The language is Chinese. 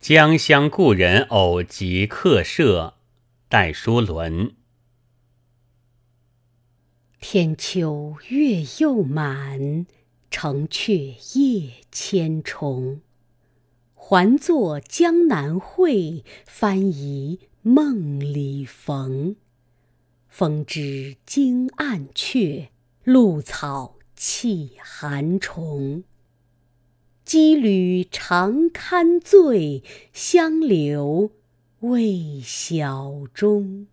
江乡故人偶集客舍，戴叔伦。天秋月又满，城阙夜千重。还作江南会，翻疑梦里逢。风知惊暗雀，露草泣寒虫。羁旅常堪醉，相留未晓中。